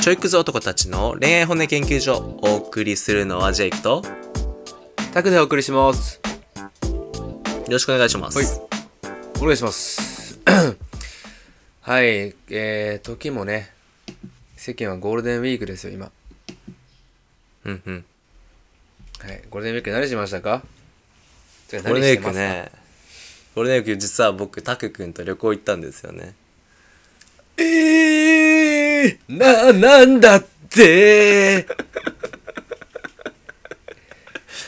ちょいくず男たちの恋愛本音研究所お送りするのはジェイクとよタクでお送りします。ろしくお願いします、はいお願いします。はい、えー、時もね、世間はゴールデンウィークですよ、今。うんうんはい、ゴールデンウィーク何しましたか？ゴゴールデンウィーク。ねゴールデンウィーク実は僕タク君と旅行行ったんですよねえー、な、なんだって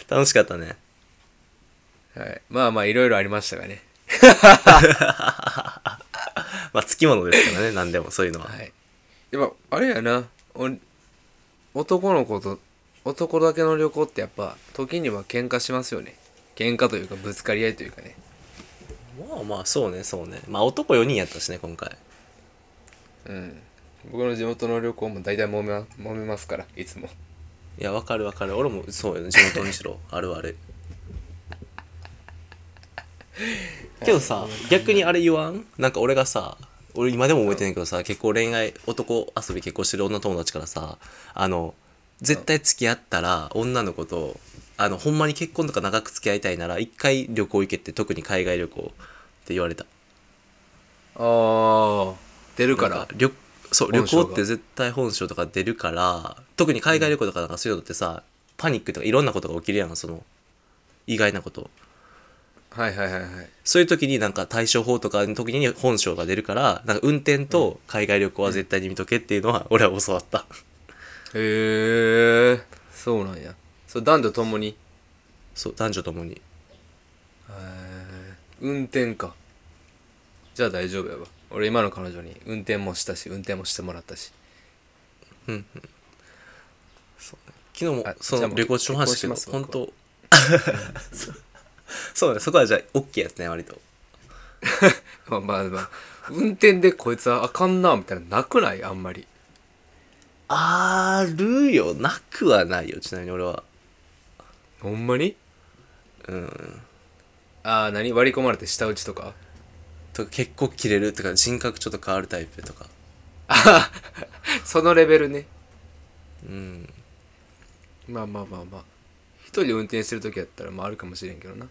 楽しかったねはい、まあまあ、いろいろありましたがね。まあつきものですからね何でもそういうのは、はい。やっぱ、あれやな、お男の子と、男だけの旅行ってやっぱ、時には喧嘩しますよね。喧嘩というか、ぶつかり合いというかね。まあまあそうねそうねまあ男4人やったしね今回うん。僕の地元の旅行も大体揉めま揉めますから、いつも。いやわかるわかる。俺もそうよね。地元にしろ。あるある。けどさ 逆にあれ言わん？なんか俺がさ俺今でも覚えてないけどさ結構恋愛男遊び結構してる女友達からさあの絶対付き合ったら女の子とあのほんまに結婚とか長く付き合いたいなら一回旅行行けって特に海外旅行って言われた。ああ、出るから。旅そう旅行って絶対本性とか出るから特に海外旅行とかなんかそういうのってさ、パニックとかいろんなことが起きるやんその意外なことはいはいはいはい。そういう時になんか対処法とかの時に本性が出るからなんか運転と海外旅行は絶対に見とけっていうのは俺は教わったへえ、そうなんや。そう、男女ともに？そう男女ともにへえ、運転か。じゃあ大丈夫やわ。俺今の彼女に運転もしたし、運転もしてもらったし。昨日もあそじゃあもうの旅行中の話結婚します本当。そうそうね。そこはじゃあ OK やったね割と。まあまあまあ、運転でこいつはあかんな、みたいな、なくない？あんまり。あるよ。なくはないよ。ちなみに俺は。ほんまに？うん。ああ、何？割り込まれて舌打ちとか？とか結構切れるとか人格ちょっと変わるタイプとか。あ そのレベルね。うん。まあまあまあまあ。一人運転してる時やったらまああるかもしれんけどな。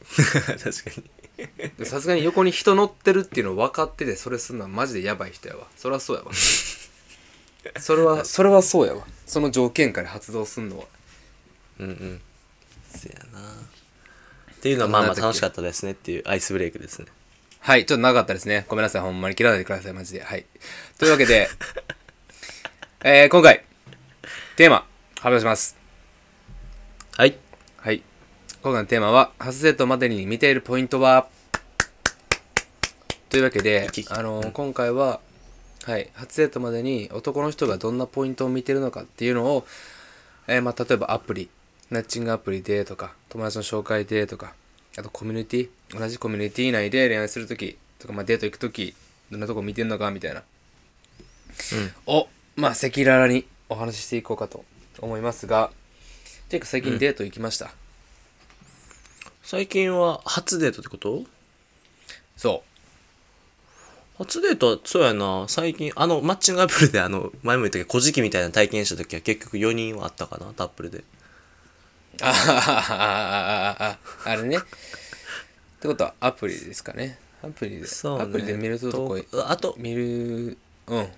確かに。でさすがに横に人乗ってるっていうの分かっててそれすんのはマジでやばい人やわ。そりゃそうやわ。それはそれはそうやわ。その条件下で発動すんのは。うんうん。せやな。っていうのはまあまあ楽しかったですねっていうアイスブレイクですねはいちょっと長かったですね。ごめんなさいほんまに切らないでくださいマジで。はい。というわけで えー、今回テーマ発表します。はい。はい。今回のテーマは初デートまでに見ているポイントは？というわけであの今回ははい初デートまでに男の人がどんなポイントを見てるのかっていうのを、えーまあ、例えばアプリマッチングアプリでとか友達の紹介でとかあとコミュニティ同じコミュニティ内で恋愛するときとか、まあ、デート行くときどんなとこ見てんのかみたいな、をまあ赤裸々にお話ししていこうかと思いますがジェイク最近デート行きました、最近は初デートってこと？そ初デートはそうやな。最近あのマッチングアプリであの前も言ったけど古事記みたいな体験した時は結局4人はあったかなタップルで。うあははははは。あれねってことはアプリですかね。アプリで、そうね。アプリで見るとことあと。見るうん。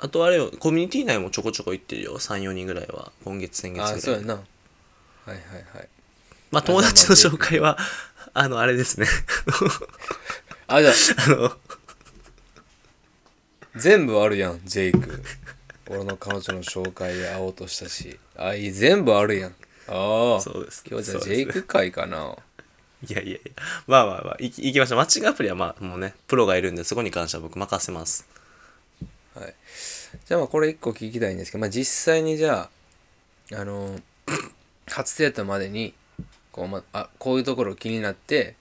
あとあれよコミュニティ内もちょこちょこ行ってるよ。34人ぐらいは。今月先月ぐらい。あそうやな。はいはいはい。まあ友達の紹介はあのあれですね。あじゃあ。あの。全部あるやんジェイク。俺の彼女の紹介で会おうとしたし。あいい全部あるやん。ああ。そうです。今日じゃあジェイク会かないやいやいや。まあまあまあ行き行きましょう。マッチングアプリはまあもうねプロがいるんでそこに関しては僕任せます。はい。じゃあまあこれ一個聞きたいんですけど、まあ実際にじゃあ、あの、初デートまでに、こう、まあ、こういうところ気になって、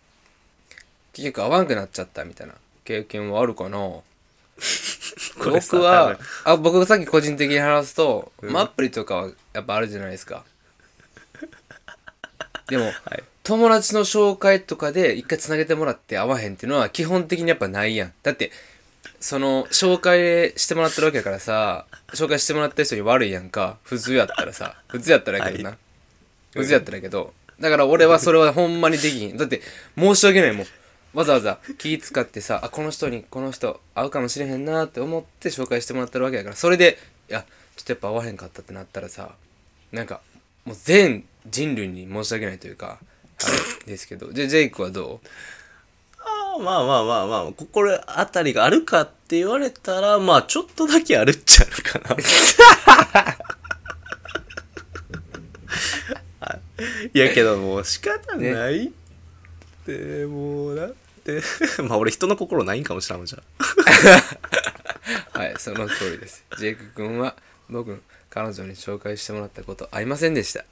結局合わんくなっちゃったみたいな経験はあるかな？僕は、あ、僕がさっき個人的に話すと、まあアプリとかはやっぱあるじゃないですか。でも、はい友達の紹介とかで一回つなげてもらって会わへんっていうのは基本的にやっぱないやん。だって、その紹介してもらってるわけやからさ紹介してもらってる人に悪いやんか。普通やったらさ。普通やったらやけどな、は普通やったらやけど。だから俺はそれはほんまにできひん。だって申し訳ないもん。わざわざ気使ってさあこの人にこの人会うかもしれへんなって思って紹介してもらってるわけやから。それでいやちょっとやっぱ会わへんかったってなったらさなんかもう全人類に申し訳ないというかですけど。じゃあジェイクはどう？あーまあまあまあまあ心当たりがあるかって言われたらまあちょっとだけあるっちゃあるかな。はい。いやけどもう仕方ないって、もうだって。まあ俺人の心ないんかもしれんもんじゃあ。はい、その通りです。ジェイク君は僕の彼女に紹介してもらったことありませんでした。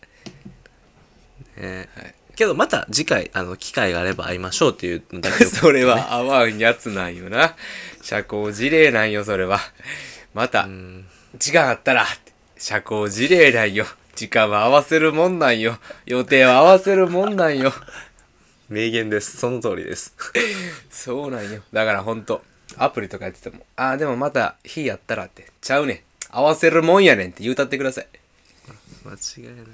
ねはい、けどまた次回あの機会があれば会いましょうっていうのだけ それは合わんやつなんよな。社交辞令なんよ、それは。また、時間あったら、社交辞令なんよ。時間は合わせるもんなんよ。予定は合わせるもんなんよ。名言ですその通りです そうなんよ。だからほんと、アプリとかやってても、ああ、でもまた日やったらって、ちゃうねん。合わせるもんやねんって言うたってください。間違いない。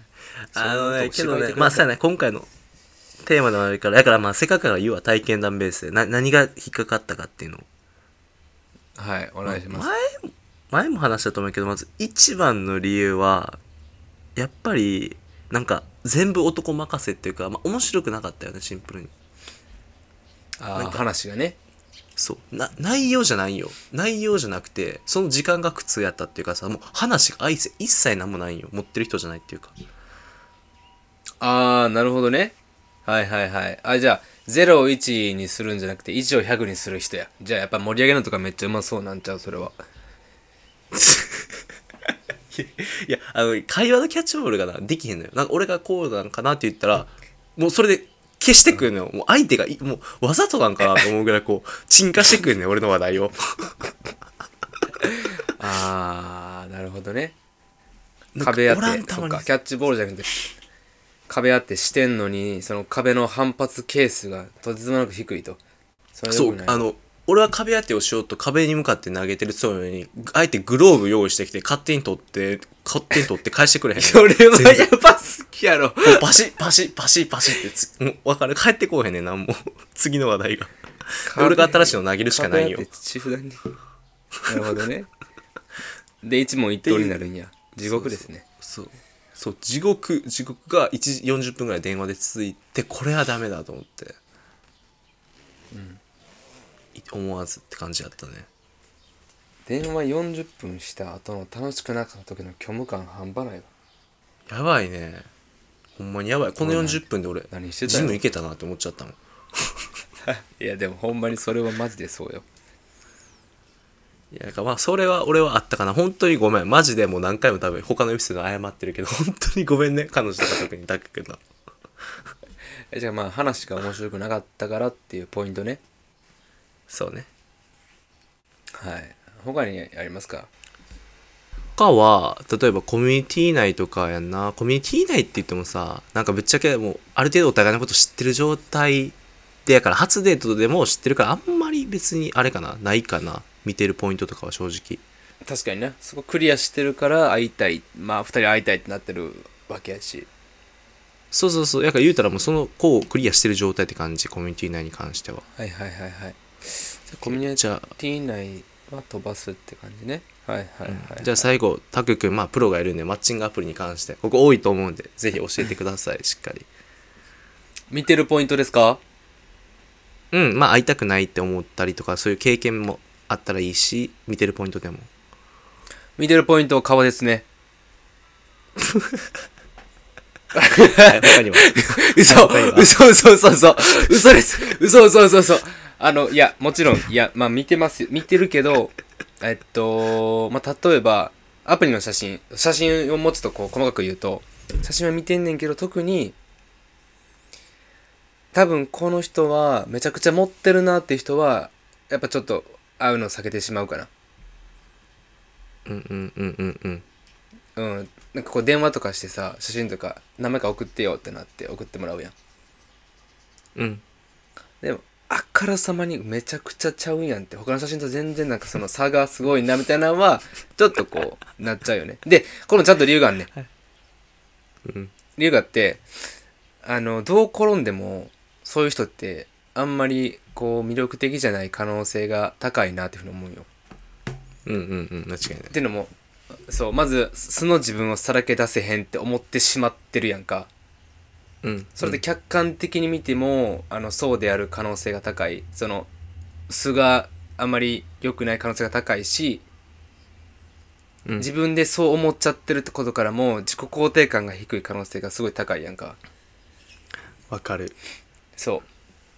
あのねけどねまあそうやね。今回のテーマでもあるからだからまあせっかくだから言うわ体験談ベースでな何が引っかかったかっていうのを。はい、お願いします。前前も話したと思うけどまず一番の理由はやっぱりなんか全部男任せっていうか、まあ、面白くなかったよねシンプルに。ああ、話がね。そうな内容じゃないよ内容じゃなくてその時間が苦痛やったっていうかさもう話が相性一切何もないよ持ってる人じゃないっていうかああ、なるほどね。はいはいはい。あ、じゃあ、0を1にするんじゃなくて、1を100にする人や。じゃあ、やっぱ盛り上げるのとかめっちゃうまそうなんちゃう、それは。いや、あの、会話のキャッチボールがな、できへんのよ。なんか俺がこうなんかなって言ったら、もうそれで消してくるのよ。もう相手がい、もうわざとなんかなと思うぐらいこう、沈下してくるのよ、俺の話題を。あー、なるほどね。壁あって、そっか、キャッチボールじゃなくて、壁あってしてんのに、その壁の反発係数がとてつもなく低いと。そそうあの、俺は壁当てをしようと壁に向かって投げてるつもりに、あえてグローブ用意してきて、勝手に取って、勝手に取って返してくれへん。それはやっぱ好きやろ。パシッパシッパシッパシッってつ、もう分かる。帰ってこうへんねんな、もう。次の話題が。俺が新しいの投げるしかないよ。なるほどね。で、一問一答になるんや。地獄ですね。そうそう地獄地獄が1時40分ぐらい電話で続いてこれはダメだと思って、い思わずって感じやったね。電話40分した後の楽しくなかった時の虚無感半端ないわ。やばいね。ほんまにやばい。この40分で俺何してたのジム行けたなって思っちゃったもん。いやでもほんまにそれはマジでそうよ。いやだからまあそれは俺はあったかな。本当にごめん。マジでもう何回も多分他のエピソードで謝ってるけど本当にごめんね彼女とか特にだけど えじゃあまあ話が面白くなかったからっていうポイントねそうね。はい。他にありますか？他は例えばコミュニティ内とかやんな。コミュニティ内って言ってもさなんかぶっちゃけもうある程度お互いのこと知ってる状態でやから初デートでも知ってるからあんまり別にあれかな。ないかな。見てるポイントとかは正直。確かにねそこクリアしてるから会いたい。まあ二人会いたいってなってるわけやし。そうそうそう。やから言うたらもうその子をクリアしてる状態って感じ。コミュニティ内に関しては。はいはいはいはいコミュニティ内は飛ばすって感じね。はいはいはい、はい。じゃあ最後タク君まあプロがいるんでマッチングアプリに関してここ多いと思うんでぜひ教えてください しっかり。見てるポイントですか？うんまあ会いたくないって思ったりとかそういう経験もあったらいいし見てるポイントでも。見てるポイント顔ですね。はい 他には。嘘嘘嘘嘘嘘嘘です。嘘嘘嘘嘘あのいやもちろんいやまあ見てますよ。見てるけどえっとまあ例えばアプリの写真写真を持つとこう細かく言うと写真は見てんねんけど特に多分この人はめちゃくちゃ持ってるなっていう人はやっぱちょっと会うの避けてしまうかな。うんうんうんうんうん。うん。なんかこう電話とかしてさ写真とか何枚か送ってよってなって送ってもらうやん。うん。でもあからさまにめちゃくちゃちゃうんやんって他の写真と全然なんかその差がすごいなみたいなのはちょっとこうなっちゃうよね。でこのちゃんと理由があんねん。うん。理由があってあのどう転んでもそういう人ってあんまりこう魅力的じゃない可能性が高いなっていうふうに思うよ。うんうんうん。間違いないっていうのもそうまず素の自分をさらけ出せへんって思ってしまってるやんかうん。それで客観的に見ても、あのそうである可能性が高い。その素があんまり良くない可能性が高いしうん。自分でそう思っちゃってるってことからも自己肯定感が低い可能性がすごい高いやんか。わかる。そう。っ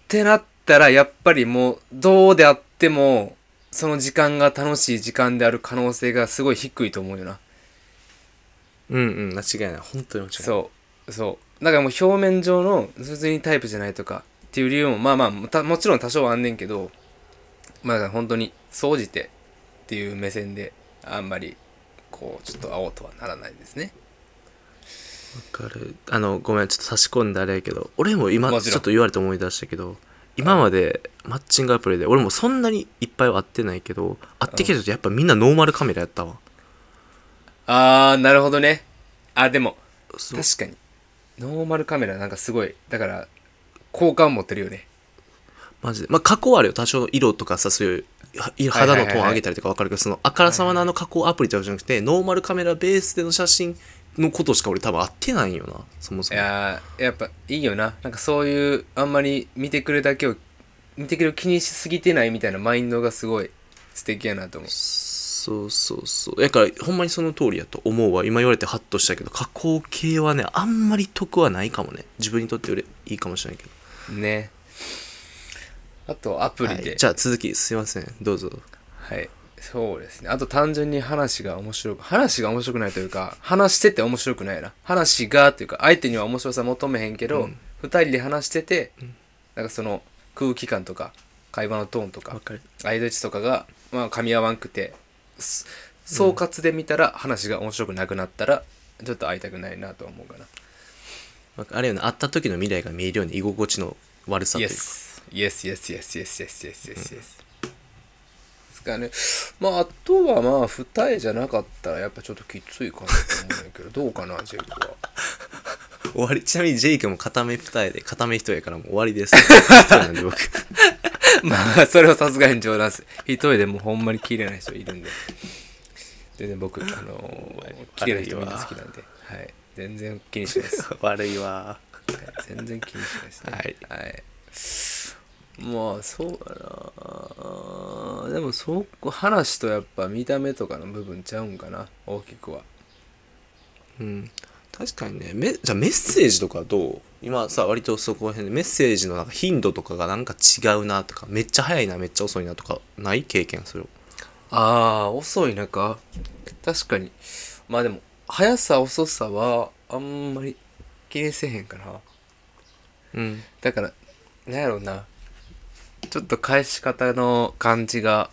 てなったらやっぱりもうどうであってもその時間が楽しい時間である可能性がすごい低いと思うよな。うんうん。間違いない。本当に間違いない。そう。そうだからもう表面上の普通にタイプじゃないとかっていう理由もまあまあたもちろん多少はあんねんけどまあだから本当に総じてっていう目線であんまりこうちょっと会おうとはならないですね。わかる。あのごめんちょっと差し込んであれやけど俺も今もちろん。ちょっと言われて思い出したけど今までマッチングアプリで俺もそんなにいっぱいは会ってないけど会ってきた人やっぱみんなノーマルカメラやったわ。あーなるほどね。あでもそう。確かにノーマルカメラなんかすごいだから好感持ってるよね。マジで。まあ加工あるよ。多少色とかさそういうはい肌のトーン上げたりとか分かるけどそのあからさまなあの加工アプリとかじゃなくてノーマルカメラベースでの写真のことしか俺多分会ってないんよなそもそいもやーやっぱいいよな。なんかそういうあんまり見てくれだけを見てくれを気にしすぎてないみたいなマインドがすごい素敵やなと思うそうそうそう。だからほんまにその通りやと思うわ。今言われてハッとしたけど加工系はねあんまり得はないかもね。自分にとってよりいいかもしれないけど。ね。あとアプリで、はい、じゃあ続きすいません。どうぞ。はい。そうですね。あと単純に話が面白く話が面白くないというか話してて面白くないな。話がというか相手には面白さ求めへんけど、うん。二人で話してて、なんかその空気感とか会話のトーンとか相槌とかが、まあ、噛み合わんくてす総括で見たら話が面白くなくなったらちょっと会いたくないなと思うかな。あれよね会った時の未来が見えるように居心地の悪さというか。Yes. Yes yes yes yes yes yes yes yes ですかね。まああとはまあ二重じゃなかったらやっぱちょっときついかなと思うんだけどどうかなジェイクは。終わり。ちなみにジェイクも片目二重で片目一重からもう終わりです。一人なんで僕 まあそれはさすがに冗談です。一重でもうほんまに綺麗な人いるんで。全然僕あのー綺麗な人みんな好きなんで。はい。全然気にしないです。悪いわ。はい。全然気にしないですね。はい、まあそうやなでもそこ話とやっぱ見た目とかの部分ちゃうんかな。大きくは。うん。確かにね。めじゃあメッセージとかどう？今さ割とそこら辺でメッセージのなんか頻度とかがなんか違うなとかめっちゃ早いなめっちゃ遅いなとかない経験する？ああ遅い中確かに。まあでも速さ遅さはあんまり気にせえへんかなうん。だからなんやろうな。ちょっと返し方の感じが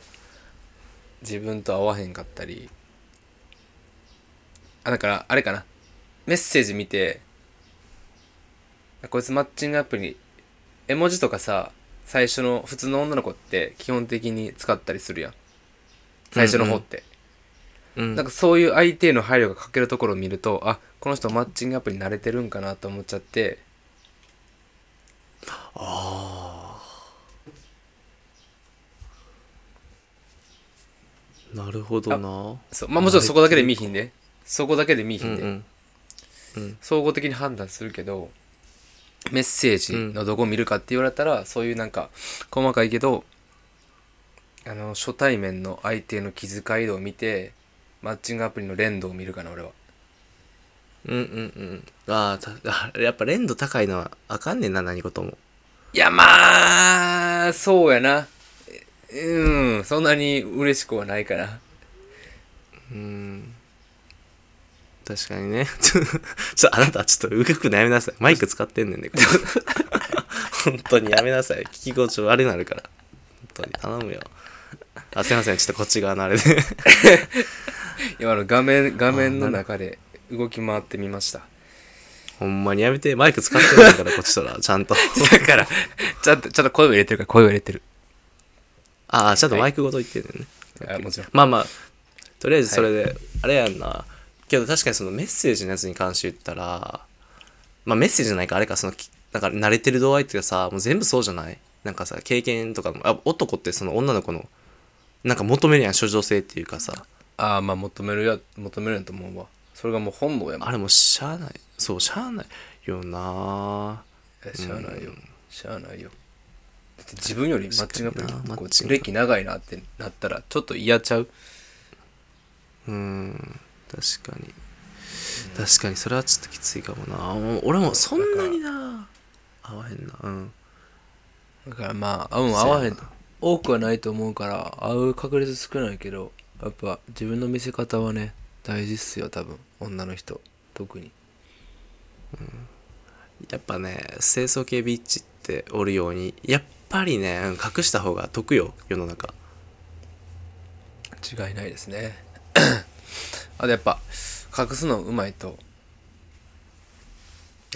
自分と合わへんかったり。あだからあれかな。メッセージ見てこいつマッチングアプリ絵文字とかさ最初の普通の女の子って基本的に使ったりするやん。最初の方って、うんなんかそういう相手への配慮が欠けるところを見るとあこの人マッチングアプリ慣れてるんかなと思っちゃって。ああなるほどな。そう。まあもちろんそこだけで見ひんで。そこだけで見ひんで、うんうんうん。総合的に判断するけどメッセージのどこを見るかって言われたら、そういうなんか細かいけどあの初対面の相手の気遣い度を見てマッチングアプリの連動を見るかな俺は。うんうんうん。ああ やっぱ連度高いのはあかんねんな何事も。いやまあそうやな。うんそんなに嬉しくはないかな。うん確かにね。ちょちょあなたちょっと動くのやめなさい。マイク使ってんねんで、これ。本当にやめなさい。聞き心地悪くなるから。本当に頼むよ。あすいません。ちょっとこっち側のあれで。今の画面画面の中で動き回ってみました。ほんまにやめてマイク使ってるんだからこっちとら。ちゃんと。だから、ちゃんと、ちゃんと声を入れてるから声を入れてる。ああちゃんとマイクごと言ってるね、あもちろん。まあまあとりあえずそれで、あれやんなけど確かにそのメッセージのやつに関して言ったらまあメッセージじゃないかあれかそのきなんか慣れてる度合いっていうかさもう全部そうじゃない？なんかさ経験とかもあ男ってその女の子のなんか求めるやん処女性っていうかさああ、まあ求めるや、求めるやと思うわ。それがもう本能やもん。あれもうしゃあないそうしゃあないよなえしゃあないよ。しゃあないよ。だって自分よりマッチングアプリこう歴長いなってなったらちょっと嫌ちゃう？うん確かに。確かにそれはちょっときついかもな。俺もそんなにな。合わへんな。うん。だからまあ合うん合わへん。多くはないと思うから合う確率少ないけどやっぱ自分の見せ方はね大事っすよ多分。女の人。特に。やっぱね清楚系ビッチっておるようにやっぱりねうん隠した方が得よ世の中。違いないですねあとやっぱ隠すのうまいと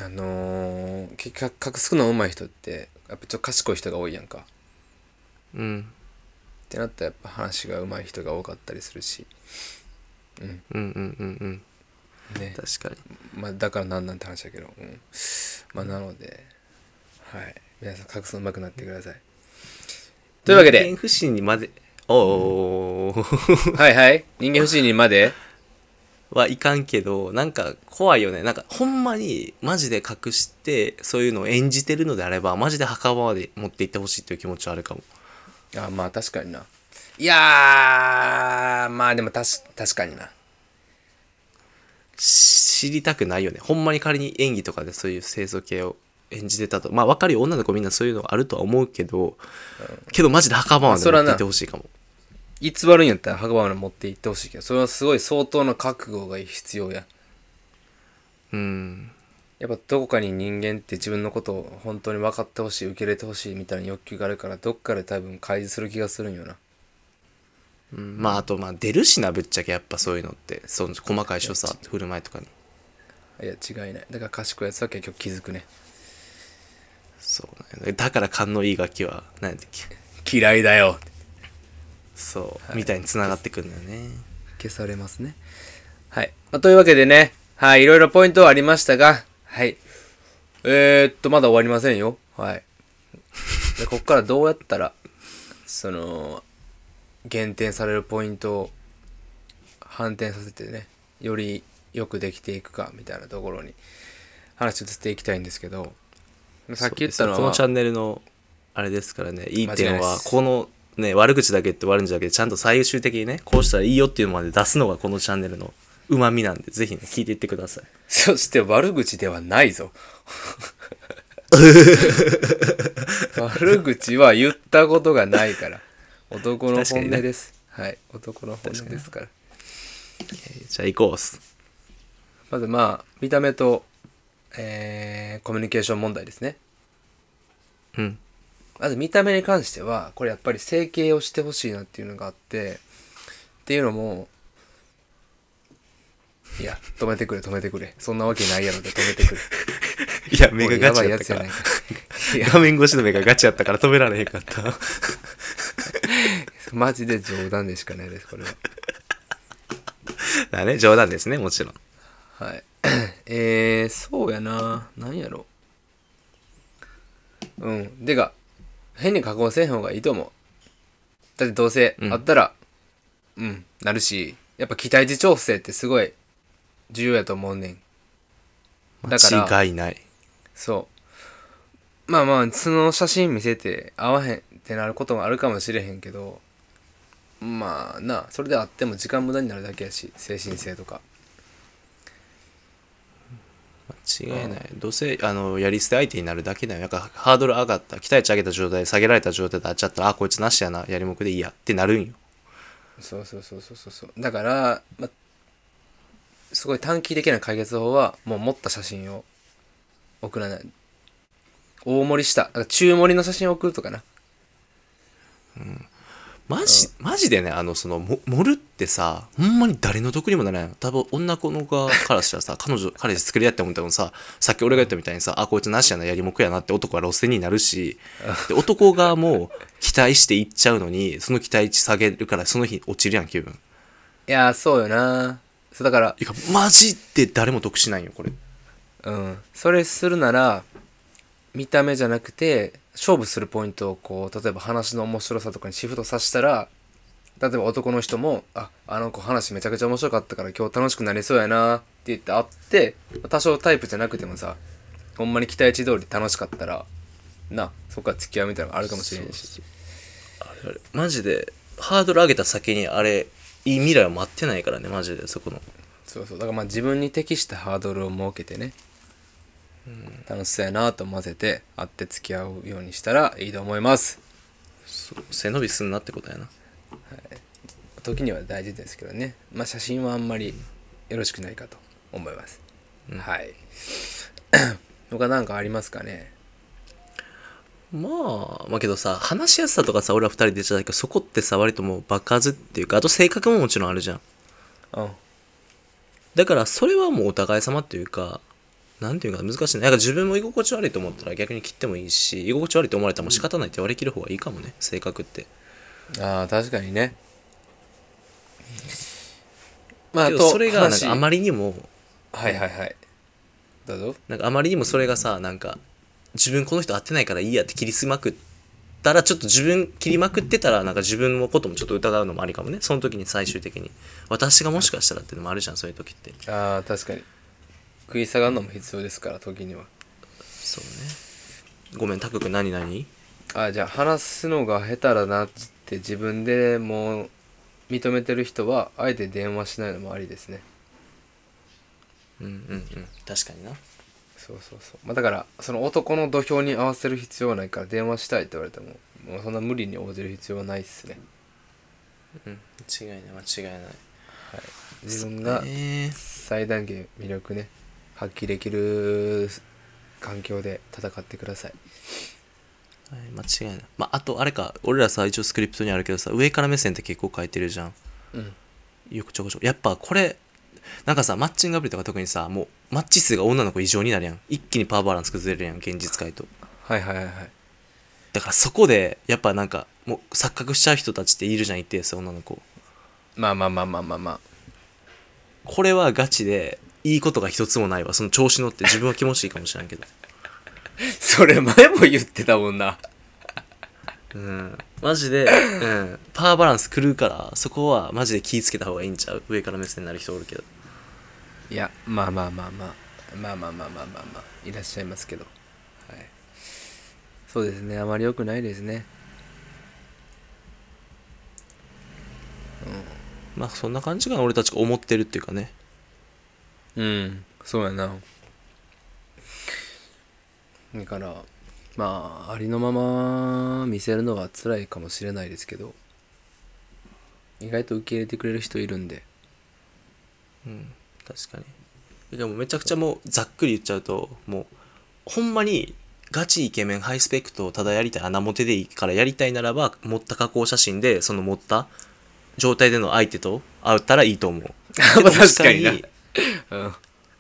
あのー、結局隠すのうまい人ってやっぱちょっと賢い人が多いやんか。うん。ってなったらやっぱ話がうまい人が多かったりするし。うん。うんうんうんね。確かに。まあだからなんなんて話だけど、うん、まあなのではい。皆さん隠すのうまくなってください。というわけで。人間不信にまでおおはいはい。人間不信にまで？はいかんけどなんか怖い。よねなんかほんまにマジで隠してそういうのを演じてるのであればマジで墓場まで持って行ってほしいっていう気持ちはあるかもあまあ確かにない。やーまあでもたし確かにな知りたくないよねほんまに仮に演技とかでそういう清楚系を演じてたと。まあ分かるよ。女の子みんなそういうのあるとは思うけど、けどマジで墓場まで持って行ってほしいかも。偽るんやったら墓場まで持って行ってほしいけどそれはすごい相当な覚悟が必要や。うん。やっぱどこかに人間って自分のことを本当に分かってほしい受け入れてほしいみたいな欲求があるからどっかで多分開示する気がするんよな。うん。まああとまあ出るしなぶっちゃけ。やっぱそういうのって。その細かい所作振る舞いとかにいや違いない。だから賢いやつは結局気づくねそうねだから勘のいい楽器は何やったっけ？嫌いだよ。そう、みたいに繋がってくるんだよね。消されますね。はい、まあ、というわけでね。はい。いろいろポイントはありましたが。はい。えー、っとまだ終わりませんよ。はい。でこっからどうやったらその減点されるポイントを反転させてねよりよくできていくかみたいなところに話をしていきたいんですけどさっき言ったのはこのチャンネルのあれですからねいい点はこのね悪口だけって悪いんじゃなくてちゃんと最終的にねこうしたらいいよっていうのまで出すのがこのチャンネルのうまみなんでぜひね聞いていってくださいそして悪口ではないぞ。悪口は言ったことがないから。男の本音です。はい。男の本音ですから。じゃあ行こうっすまずまあ、見た目と、えー、コミュニケーション問題ですね。うんまず見た目に関しては、これやっぱり整形をしてほしいなっていうのがあって、っていうのも、いや、止めてくれ、止めてくれ。そんなわけないやろで止めてくれ。いや目がガチやったから。画面越しの目がガチやったから止められへんかった マジで冗談でしかないです、これは。だね冗談ですねもちろんはい。えー、そうやな。なんやろ。うん。でが、変に加工せん方がいいと思う。だってどうせうんあったら、うん、なるし、やっぱ期待値調整ってすごい重要やと思うねん。だから間違いないそう。まあまあ、その写真見せて合わへんってなることもあるかもしれへんけど、まあな、それであっても時間無駄になるだけやし、精神性とか。間違いない。どうせあのやり捨て相手になるだけだよ。なんかハードル上がった期待値上げた状態で下げられた状態であっちゃったらあこいつなしやな。やりもくでいいや。ってなるんよ。そうそうそうそうそう。そうだから、ま、すごい短期的な解決法はもう持った写真を送らない。大盛りした。中盛りの写真を送るとかなマジ、マジでね、あの、その、も盛るってさ、ほんまに誰の得にもならないの。多分、女子の側からしたらさ、彼女、彼氏作り合って思ったのさ、さっき俺が言ったみたいにさ、あ、こいつなしやな、やりもくやなって男は路線になるし、で、男側も期待していっちゃうのに、その期待値下げるから、その日落ちるやん、気分。いやーそうよなそうだからいや、マジで誰も得しないよ、これ。うんそれするなら見た目じゃなくて勝負するポイントをこう例えば話の面白さとかにシフトさせたら例えば男の人も「ああの子話めちゃくちゃ面白かったから今日楽しくなりそうやな」って言って会って多少タイプじゃなくてもさほんまに期待値通り楽しかったらなそこから付き合うみたいなのがあるかもしれんし。あれあれ。マジで、ハードル上げた先に、あれ、いい未来は待ってないからね、マジで、そこの。そうそう。だからまあ自分に適したハードルを設けてね、楽しそうやなと思わせて会って付き合うようにしたらいいと思います。そう背伸びすんなってことやな。時には大事ですけどね。まあ写真はあんまりよろしくないかと思います、はい。他何かありますかね？まあ、まあけどさ、話しやすさとかさ、俺ら二人で言ってたけど、そこってさ、割ともう爆発っていうか、あと性格ももちろんあるじゃん。うん。だから、それはもうお互い様っていうか、なんていうか難しいね。なんか自分も居心地悪いと思ったら逆に切ってもいいし、居心地悪いと思われたらもう仕方ないって割り切る方がいいかもね、性格って。ああ確かにねまあそれがなん話かあまりにも、はいはいはいどうぞなんかあまりにもそれがさ、なんか、自分この人会ってないからいいやって切りすまくったら、ちょっと自分切りまくってたら、なんか自分のこともちょっと疑うのもありかもね。その時に最終的に。私がもしかしたらっていうのもあるじゃん、そういう時って。ああ確かに食い下がるのも必要ですから時にはそうね。ごめん、タク君何何？あじゃあ話すのが下手だなって自分でもう認めてる人はあえて電話しないのもありですねうんうんうん。確かにな。そうそうそう、まあ、だからその男の土俵に合わせる必要はないから電話したいって言われてももうそんな無理に応じる必要はないっすねうん。違いない、間違いない。自分がね最大限魅力ね発揮できる環境で戦ってくださいはい、間違いない。まあ、あと、あれか、俺らさ、一応スクリプトにあるけどさ、上から目線って結構書いてるじゃん。うんよくちょこちょこ。やっぱこれ、なんかさ、マッチングアプリとか特にさ、もう、マッチ数が女の子異常になるやん。一気にパワーバランス崩れるやん、現実界と。はいはいはいはいだからそこで、やっぱなんか、もう錯覚しちゃう人たちっているじゃん、一定数女の子。まあまあまあまあまあまあこれはガチで、いいことが一つもないわ。その調子乗って自分は気持ちいいかもしれんけど。それ前も言ってたもんな。うん。マジで、うん。パワーバランス狂うから、そこはマジで気ぃつけた方がいいんちゃう？上から目線になる人おるけど。いや、まあまあまあまあ。まあまあまあまあまあまあ、いらっしゃいますけど。はい。そうですね、あまり良くないですね。うん。まあそんな感じが俺たちが思ってるっていうかね。うんそうやなだからまあありのまま見せるのは辛いかもしれないですけど意外と受け入れてくれる人いるんでうん、確かに。でもめちゃくちゃもうざっくり言っちゃうと、もう、ほんまにガチイケメンハイスペックとただやりたい穴モテでいいからやりたいならば、持った加工写真で、その持った状態での相手と会ったらいいと思う。ま あ確かにうん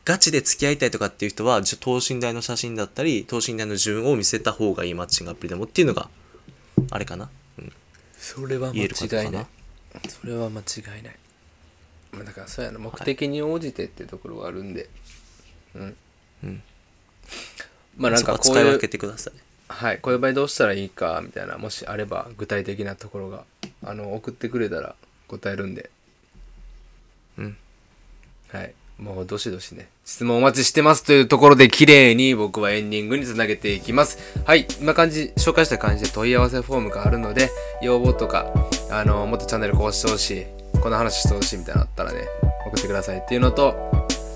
ガチで付き合いたいとかっていう人は、じゃ等身大の写真だったり、等身大の自分を見せた方がいいマッチングアプリでもっていうのが、あれかな。うん、それは間違いない。それは間違いないまあだからそうやな目的に応じてってところはあるんでうんうん。まあなんかそこは使いういうけてください。はいこういう場合どうしたらいいかみたいなもしあれば具体的なところがあの送ってくれたら答えるんでうん。はいもうどしどしね質問お待ちしてますというところで綺麗に僕はエンディングにつなげていきます。はい今感じ紹介した感じで問い合わせフォームがあるので要望とかあのもっとチャンネルこうしてほしいこの話してほしいみたいなのあったらね送ってくださいっていうのと、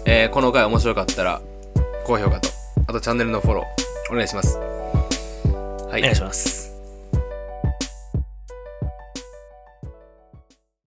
えーこの回面白かったら高評価とあとチャンネルのフォローお願いします。はい。お願いします。